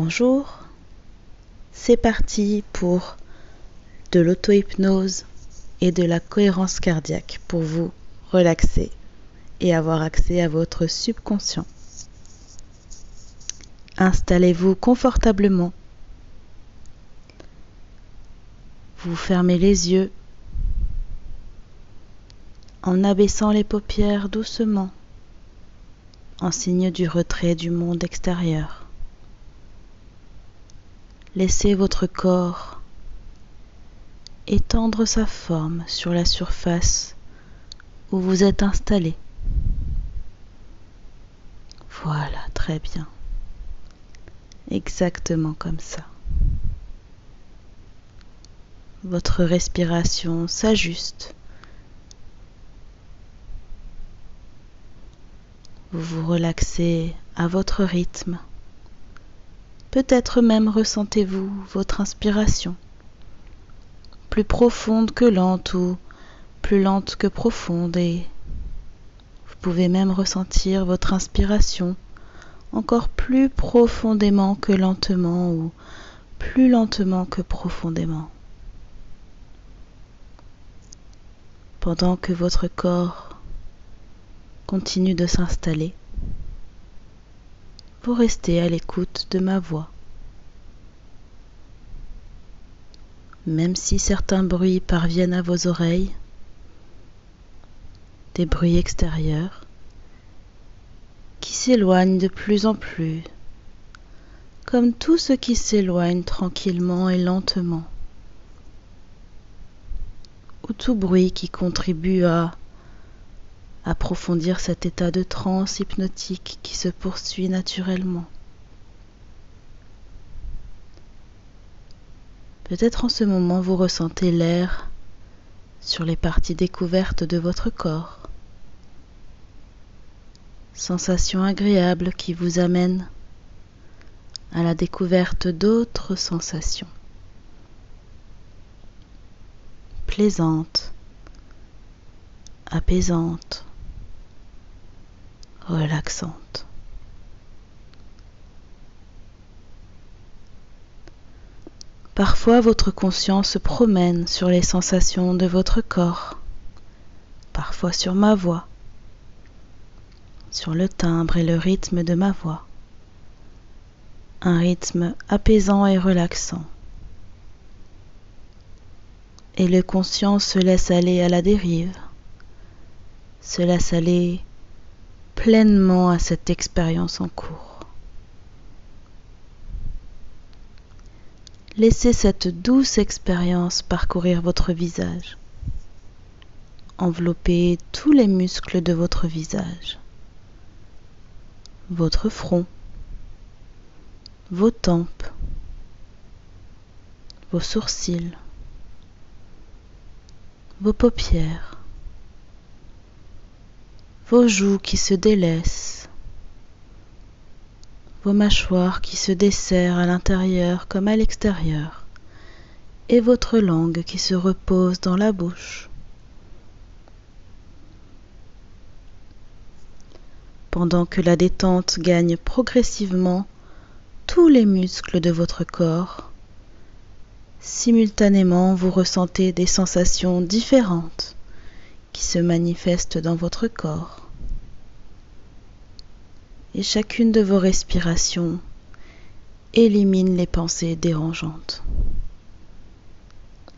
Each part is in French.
Bonjour, c'est parti pour de l'auto-hypnose et de la cohérence cardiaque pour vous relaxer et avoir accès à votre subconscient. Installez-vous confortablement. Vous fermez les yeux en abaissant les paupières doucement en signe du retrait du monde extérieur. Laissez votre corps étendre sa forme sur la surface où vous êtes installé. Voilà, très bien. Exactement comme ça. Votre respiration s'ajuste. Vous vous relaxez à votre rythme. Peut-être même ressentez-vous votre inspiration, plus profonde que lente ou plus lente que profonde et vous pouvez même ressentir votre inspiration encore plus profondément que lentement ou plus lentement que profondément. Pendant que votre corps continue de s'installer, vous restez à l'écoute de ma voix. Même si certains bruits parviennent à vos oreilles, des bruits extérieurs, qui s'éloignent de plus en plus, comme tout ce qui s'éloigne tranquillement et lentement, ou tout bruit qui contribue à approfondir cet état de transe hypnotique qui se poursuit naturellement. Peut-être en ce moment vous ressentez l'air sur les parties découvertes de votre corps. Sensation agréable qui vous amène à la découverte d'autres sensations. Plaisantes, apaisantes, relaxante. Parfois votre conscience se promène sur les sensations de votre corps, parfois sur ma voix, sur le timbre et le rythme de ma voix, un rythme apaisant et relaxant. Et le conscient se laisse aller à la dérive, se laisse aller pleinement à cette expérience en cours. Laissez cette douce expérience parcourir votre visage, envelopper tous les muscles de votre visage, votre front, vos tempes, vos sourcils, vos paupières, vos joues qui se délaissent, vos mâchoires qui se desserrent à l'intérieur comme à l'extérieur, et votre langue qui se repose dans la bouche. Pendant que la détente gagne progressivement tous les muscles de votre corps, simultanément vous ressentez des sensations différentes qui se manifestent dans votre corps. Et chacune de vos respirations élimine les pensées dérangeantes,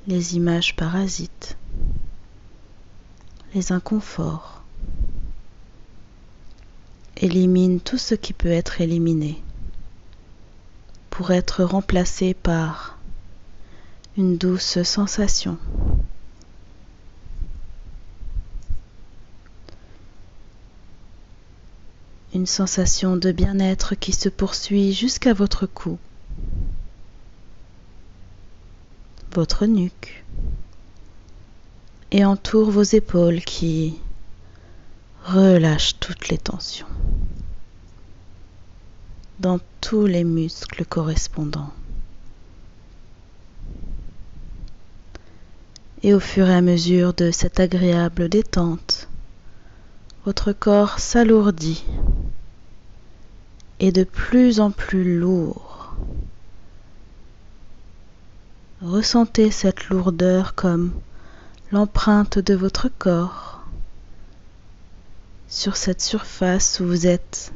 les images parasites, les inconforts. Élimine tout ce qui peut être éliminé pour être remplacé par une douce sensation une sensation de bien-être qui se poursuit jusqu'à votre cou, votre nuque. Et entoure vos épaules qui relâchent toutes les tensions. Dans tous les muscles correspondants. Et au fur et à mesure de cette agréable détente, votre corps s'alourdit et de plus en plus lourd. Ressentez cette lourdeur comme l'empreinte de votre corps. Sur cette surface où vous êtes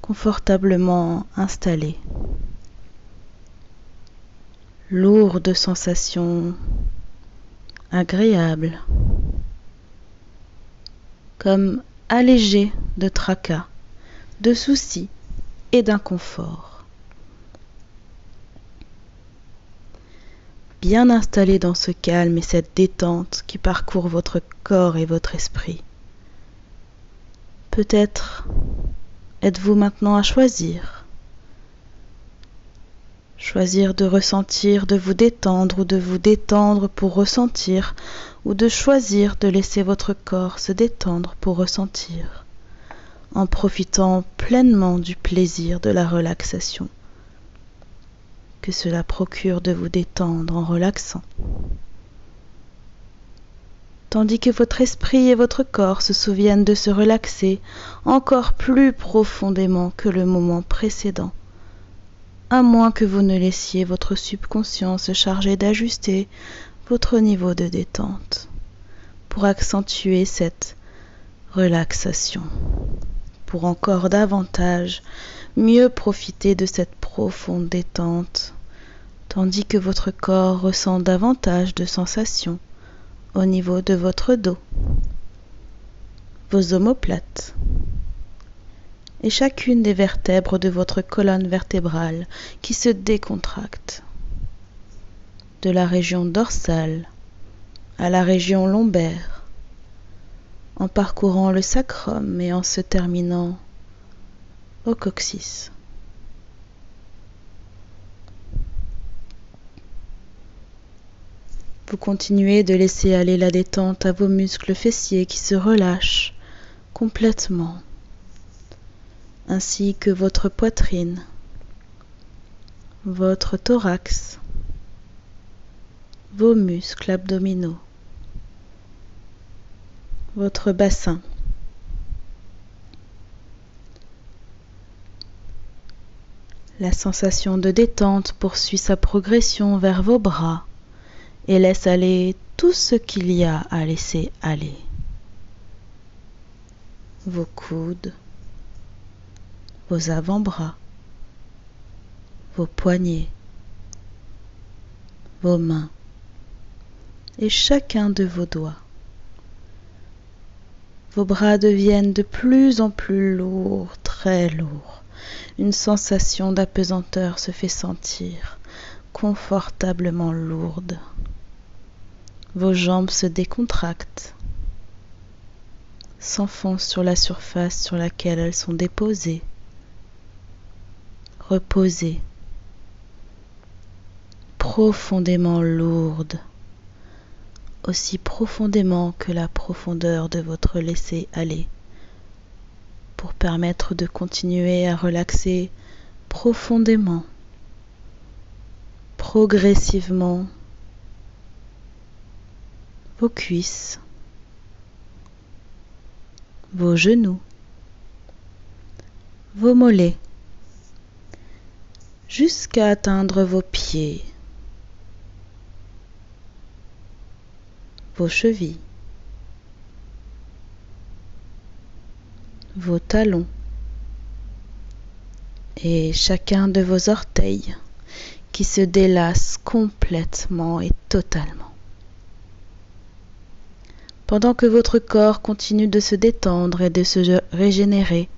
confortablement installé. Lourde sensation agréable, comme allégé de tracas, de soucis et d'inconfort. Bien installé dans ce calme et cette détente qui parcourt votre corps et votre esprit. Peut-être êtes-vous maintenant à choisir Choisir de ressentir, de vous détendre ou de vous détendre pour ressentir, ou de choisir de laisser votre corps se détendre pour ressentir, en profitant pleinement du plaisir de la relaxation que cela procure de vous détendre en relaxant. Tandis que votre esprit et votre corps se souviennent de se relaxer encore plus profondément que le moment précédent à moins que vous ne laissiez votre subconscient se charger d'ajuster votre niveau de détente pour accentuer cette relaxation, pour encore davantage mieux profiter de cette profonde détente, tandis que votre corps ressent davantage de sensations au niveau de votre dos, vos omoplates, et chacune des vertèbres de votre colonne vertébrale qui se décontracte. De la région dorsale à la région lombaire, en parcourant le sacrum et en se terminant au coccyx. Vous continuez de laisser aller la détente à vos muscles fessiers qui se relâchent complètement ainsi que votre poitrine, votre thorax, vos muscles abdominaux, votre bassin. La sensation de détente poursuit sa progression vers vos bras et laisse aller tout ce qu'il y a à laisser aller. Vos coudes, vos avant-bras, vos poignets, vos mains et chacun de vos doigts. Vos bras deviennent de plus en plus lourds, très lourds. Une sensation d'apesanteur se fait sentir, confortablement lourde. Vos jambes se décontractent, s'enfoncent sur la surface sur laquelle elles sont déposées reposée, profondément lourde, aussi profondément que la profondeur de votre laisser-aller, pour permettre de continuer à relaxer profondément, progressivement vos cuisses, vos genoux, vos mollets, jusqu'à atteindre vos pieds, vos chevilles, vos talons et chacun de vos orteils qui se délassent complètement et totalement. Pendant que votre corps continue de se détendre et de se régénérer,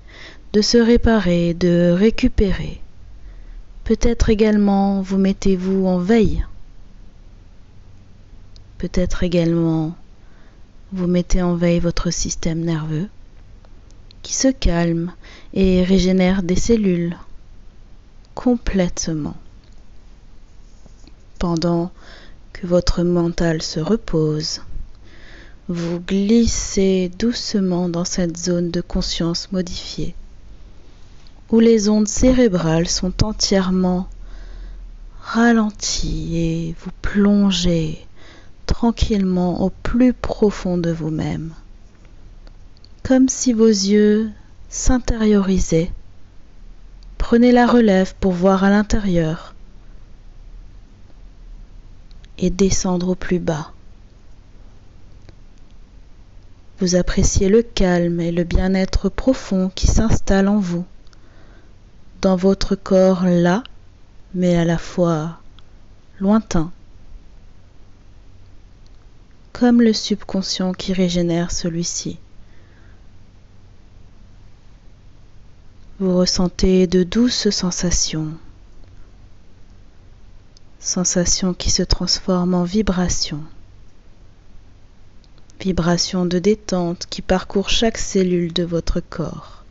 de se réparer, de récupérer, Peut-être également vous mettez-vous en veille. Peut-être également vous mettez en veille votre système nerveux qui se calme et régénère des cellules complètement. Pendant que votre mental se repose, vous glissez doucement dans cette zone de conscience modifiée où les ondes cérébrales sont entièrement ralenties et vous plongez tranquillement au plus profond de vous-même, comme si vos yeux s'intériorisaient. Prenez la relève pour voir à l'intérieur. et descendre au plus bas. Vous appréciez le calme et le bien-être profond qui s'installe en vous, dans votre corps là, mais à la fois lointain, comme le subconscient qui régénère celui-ci. Vous ressentez de douces sensations, sensations qui se transforment en vibrations, vibrations de détente qui parcourent chaque cellule de votre corps,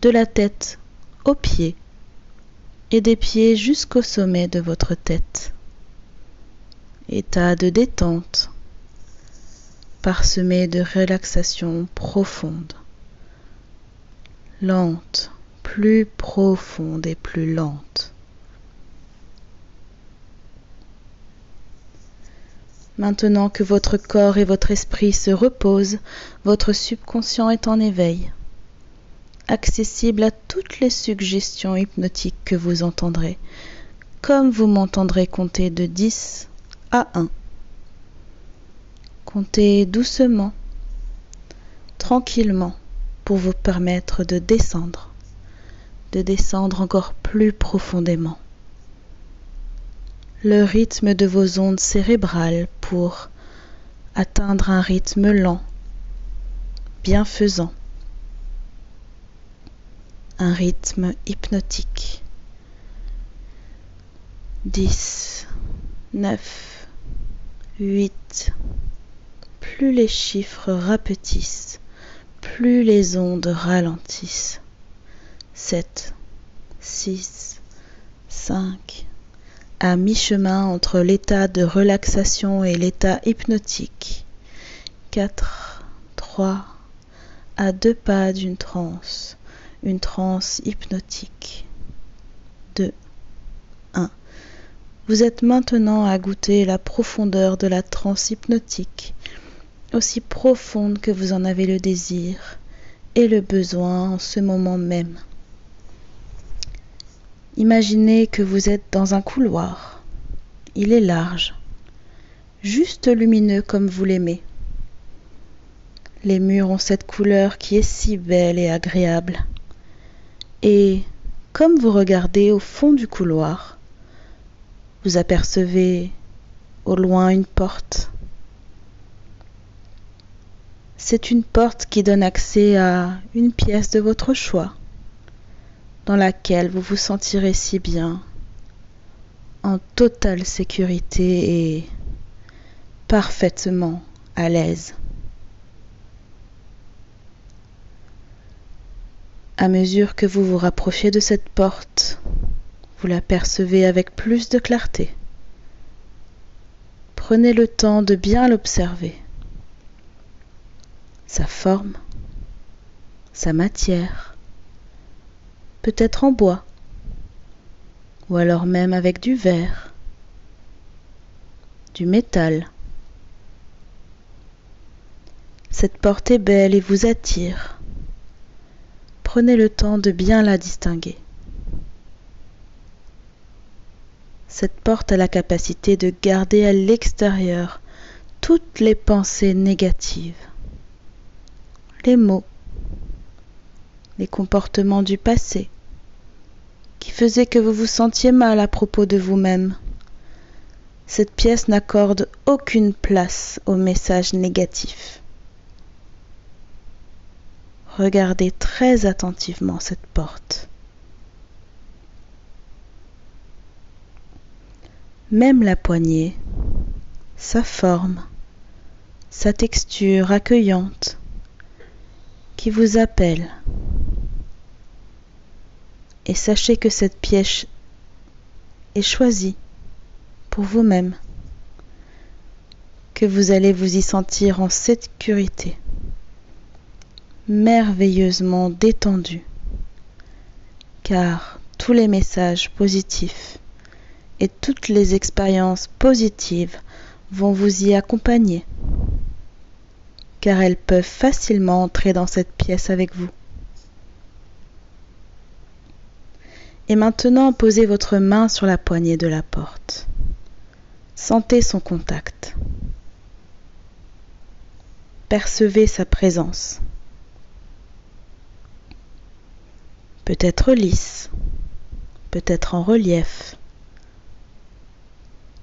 de la tête aux pieds et des pieds jusqu'au sommet de votre tête. État de détente parsemé de relaxation profonde lente, plus profonde et plus lente. Maintenant que votre corps et votre esprit se reposent, votre subconscient est en éveil, accessible à toutes les suggestions hypnotiques que vous entendrez, comme vous m'entendrez compter de 10 à 1. Comptez doucement, tranquillement pour vous permettre de descendre, de descendre encore plus profondément. Le rythme de vos ondes cérébrales pour atteindre un rythme lent, bienfaisant, un rythme hypnotique. 10, 9, 8, plus les chiffres rapetissent, plus les ondes ralentissent. 7, 6, 5, à mi-chemin entre l'état de relaxation et l'état hypnotique. 4, 3, à deux pas d'une transe, une transe hypnotique. 2, 1. Vous êtes maintenant à goûter la profondeur de la transe hypnotique aussi profonde que vous en avez le désir et le besoin en ce moment même. Imaginez que vous êtes dans un couloir. Il est large, juste lumineux comme vous l'aimez. Les murs ont cette couleur qui est si belle et agréable. Et comme vous regardez au fond du couloir, vous apercevez au loin une porte c'est une porte qui donne accès à une pièce de votre choix, dans laquelle vous vous sentirez si bien, en totale sécurité et parfaitement à l'aise. À mesure que vous vous rapprochez de cette porte, vous la percevez avec plus de clarté. Prenez le temps de bien l'observer sa forme, sa matière, peut-être en bois, ou alors même avec du verre, du métal. Cette porte est belle et vous attire. Prenez le temps de bien la distinguer. Cette porte a la capacité de garder à l'extérieur toutes les pensées négatives les mots, les comportements du passé, qui faisaient que vous vous sentiez mal à propos de vous-même. Cette pièce n'accorde aucune place aux messages négatifs. Regardez très attentivement cette porte. Même la poignée, sa forme, sa texture accueillante, qui vous appelle. Et sachez que cette pièce est choisie pour vous-même, que vous allez vous y sentir en sécurité, merveilleusement détendu, car tous les messages positifs et toutes les expériences positives vont vous y accompagner car elles peuvent facilement entrer dans cette pièce avec vous. Et maintenant, posez votre main sur la poignée de la porte. Sentez son contact. Percevez sa présence. Peut-être lisse, peut-être en relief.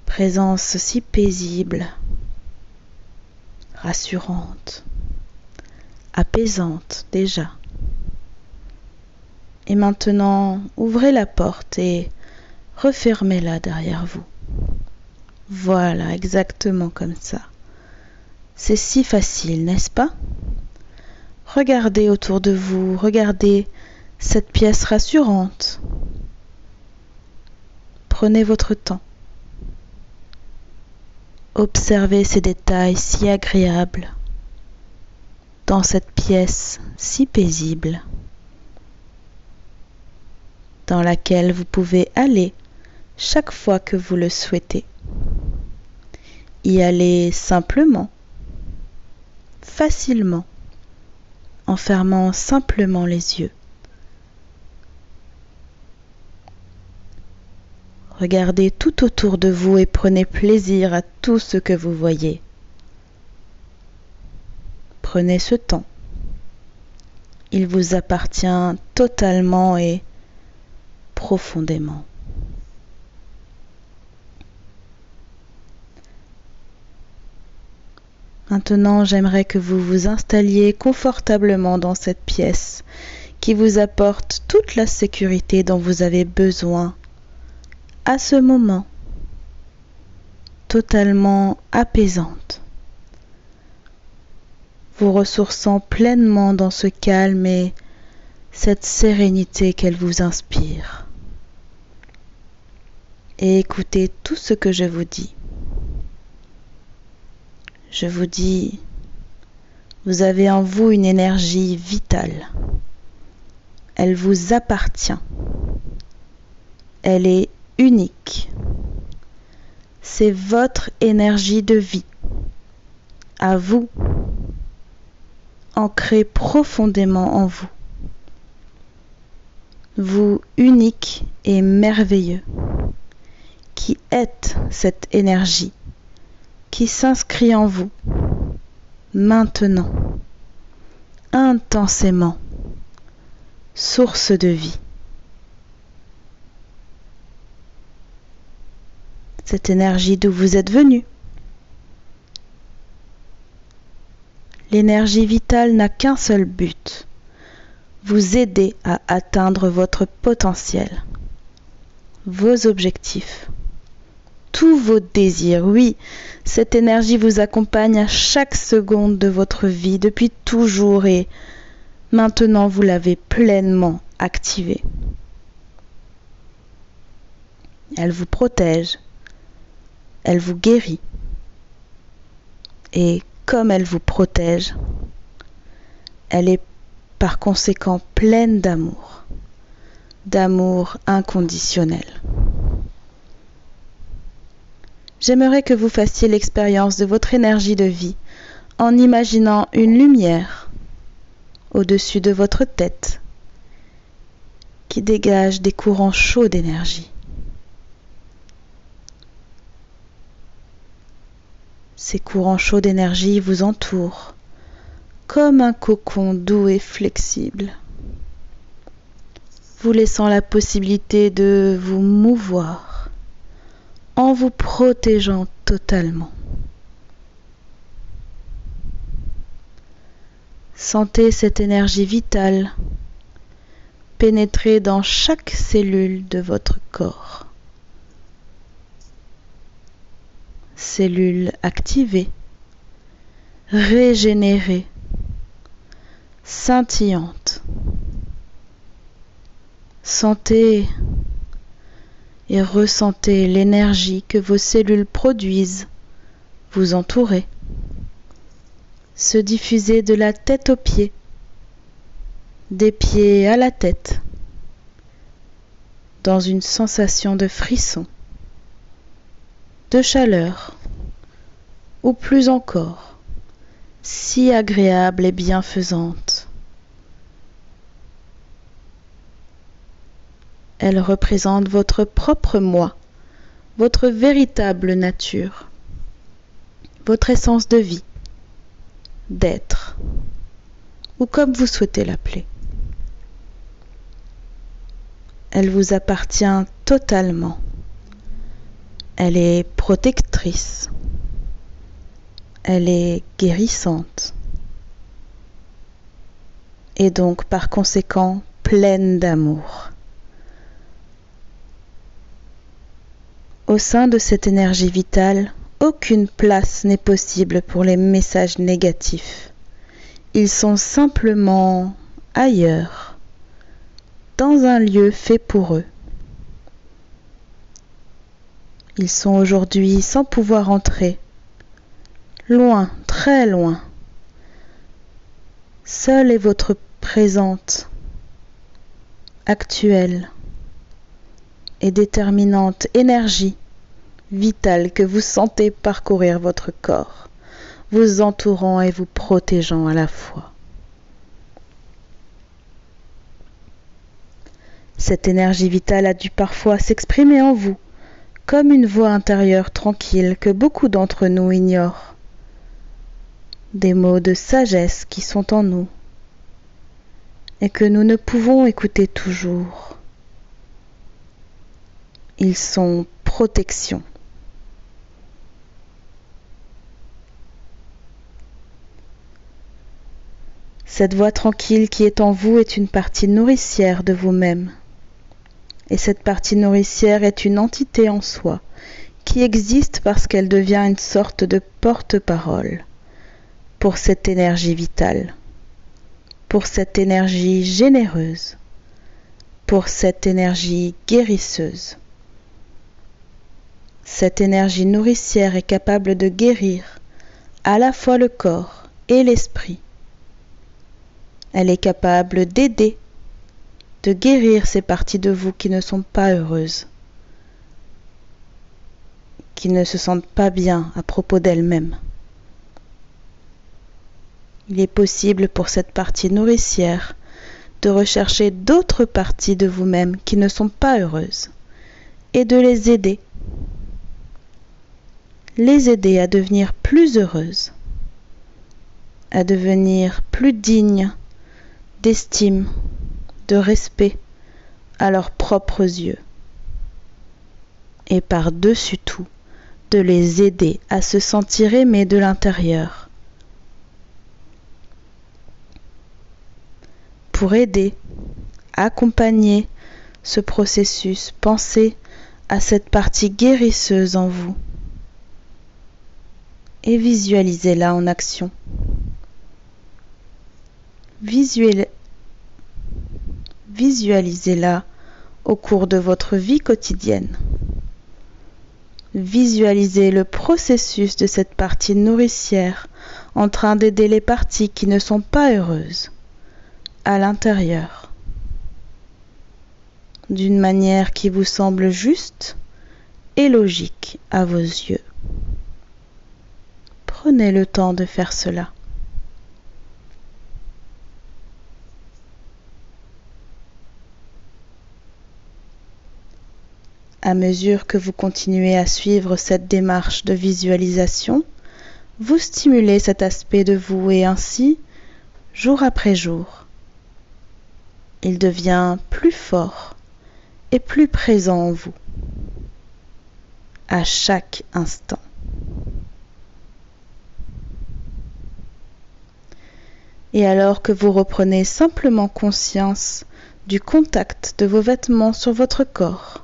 Présence si paisible, rassurante, apaisante déjà. Et maintenant, ouvrez la porte et refermez-la derrière vous. Voilà, exactement comme ça. C'est si facile, n'est-ce pas? Regardez autour de vous, regardez cette pièce rassurante. Prenez votre temps. Observez ces détails si agréables dans cette pièce si paisible dans laquelle vous pouvez aller chaque fois que vous le souhaitez. Y aller simplement, facilement, en fermant simplement les yeux. Regardez tout autour de vous et prenez plaisir à tout ce que vous voyez. Prenez ce temps. Il vous appartient totalement et profondément. Maintenant, j'aimerais que vous vous installiez confortablement dans cette pièce qui vous apporte toute la sécurité dont vous avez besoin à ce moment, totalement apaisante, vous ressourçant pleinement dans ce calme et cette sérénité qu'elle vous inspire et écoutez tout ce que je vous dis. Je vous dis, vous avez en vous une énergie vitale. Elle vous appartient. Elle est unique. C'est votre énergie de vie. À vous. Ancrée profondément en vous. Vous unique et merveilleux qui êtes cette énergie qui s'inscrit en vous maintenant, intensément, source de vie. Cette énergie d'où vous êtes venu. L'énergie vitale n'a qu'un seul but, vous aider à atteindre votre potentiel, vos objectifs tous vos désirs. Oui, cette énergie vous accompagne à chaque seconde de votre vie depuis toujours et maintenant vous l'avez pleinement activée. Elle vous protège, elle vous guérit et comme elle vous protège, elle est par conséquent pleine d'amour, d'amour inconditionnel. j'aimerais que vous fassiez l'expérience de votre énergie de vie en imaginant une lumière au-dessus de votre tête qui dégage des courants chauds d'énergie. Ces courants chauds d'énergie vous entourent comme un cocon doux et flexible, vous laissant la possibilité de vous mouvoir en vous protégeant totalement. Sentez cette énergie vitale pénétrer dans chaque cellule de votre corps. Cellules activées, régénérées, scintillantes. Sentez et ressentez l'énergie que vos cellules produisent, vous entourez, se diffuser de la tête aux pieds, des pieds à la tête, dans une sensation de frisson, de chaleur, ou plus encore, si agréable et bienfaisante. Elle représente votre propre moi, votre véritable nature, votre essence de vie, d'être, ou comme vous souhaitez l'appeler. Elle vous appartient totalement. Elle est protectrice. Elle est guérissante. Et donc par conséquent pleine d'amour. Au sein de cette énergie vitale, aucune place n'est possible pour les messages négatifs. Ils sont simplement ailleurs, dans un lieu fait pour eux. Ils sont aujourd'hui sans pouvoir entrer, loin, très loin. Seule est votre présente, actuelle et déterminante énergie vitale que vous sentez parcourir votre corps, vous entourant et vous protégeant à la fois. Cette énergie vitale a dû parfois s'exprimer en vous, comme une voix intérieure tranquille que beaucoup d'entre nous ignorent. Des mots de sagesse qui sont en nous et que nous ne pouvons écouter toujours. Ils sont protection. Cette voix tranquille qui est en vous est une partie nourricière de vous-même. Et cette partie nourricière est une entité en soi, qui existe parce qu'elle devient une sorte de porte-parole pour cette énergie vitale, pour cette énergie généreuse, pour cette énergie guérisseuse. Cette énergie nourricière est capable de guérir à la fois le corps et l'esprit. Elle est capable d'aider, de guérir ces parties de vous qui ne sont pas heureuses, qui ne se sentent pas bien à propos d'elles-mêmes. Il est possible pour cette partie nourricière de rechercher d'autres parties de vous-même qui ne sont pas heureuses et de les aider les aider à devenir plus heureuses, à devenir plus dignes d'estime, de respect à leurs propres yeux. Et par-dessus tout, de les aider à se sentir aimés de l'intérieur. Pour aider, accompagner ce processus, pensez à cette partie guérisseuse en vous et visualisez-la en action. Visualisez-la au cours de votre vie quotidienne. Visualisez le processus de cette partie nourricière en train d'aider les parties qui ne sont pas heureuses à l'intérieur d'une manière qui vous semble juste et logique à vos yeux. Prenez le temps de faire cela. À mesure que vous continuez à suivre cette démarche de visualisation, vous stimulez cet aspect de vous et ainsi, jour après jour, il devient plus fort et plus présent en vous, à chaque instant. et alors que vous reprenez simplement conscience du contact de vos vêtements sur votre corps.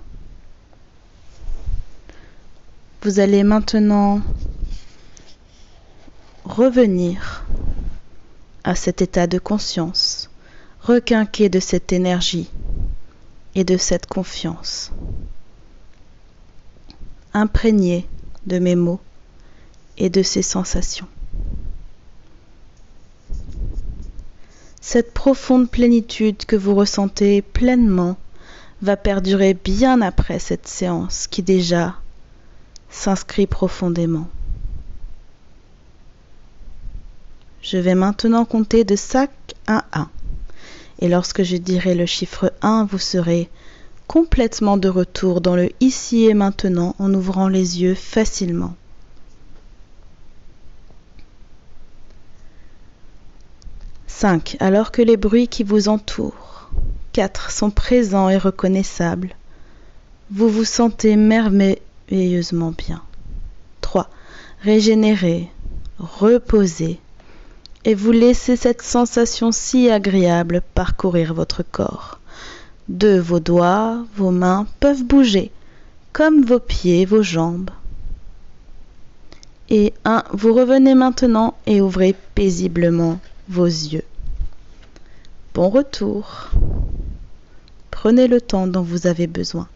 Vous allez maintenant revenir à cet état de conscience, requinqué de cette énergie et de cette confiance, imprégné de mes mots et de ces sensations. Cette profonde plénitude que vous ressentez pleinement va perdurer bien après cette séance qui déjà s'inscrit profondément. Je vais maintenant compter de 5 à 1. Et lorsque je dirai le chiffre 1, vous serez complètement de retour dans le ici et maintenant en ouvrant les yeux facilement. 5. Alors que les bruits qui vous entourent 4. sont présents et reconnaissables, vous vous sentez bien. 3. Régénéré, reposé, et vous laissez cette sensation si agréable parcourir votre corps. 2. Vos doigts, vos mains peuvent bouger, comme vos pieds, vos jambes. Et 1. Vous revenez maintenant et ouvrez paisiblement vos yeux. Bon retour. Prenez le temps dont vous avez besoin.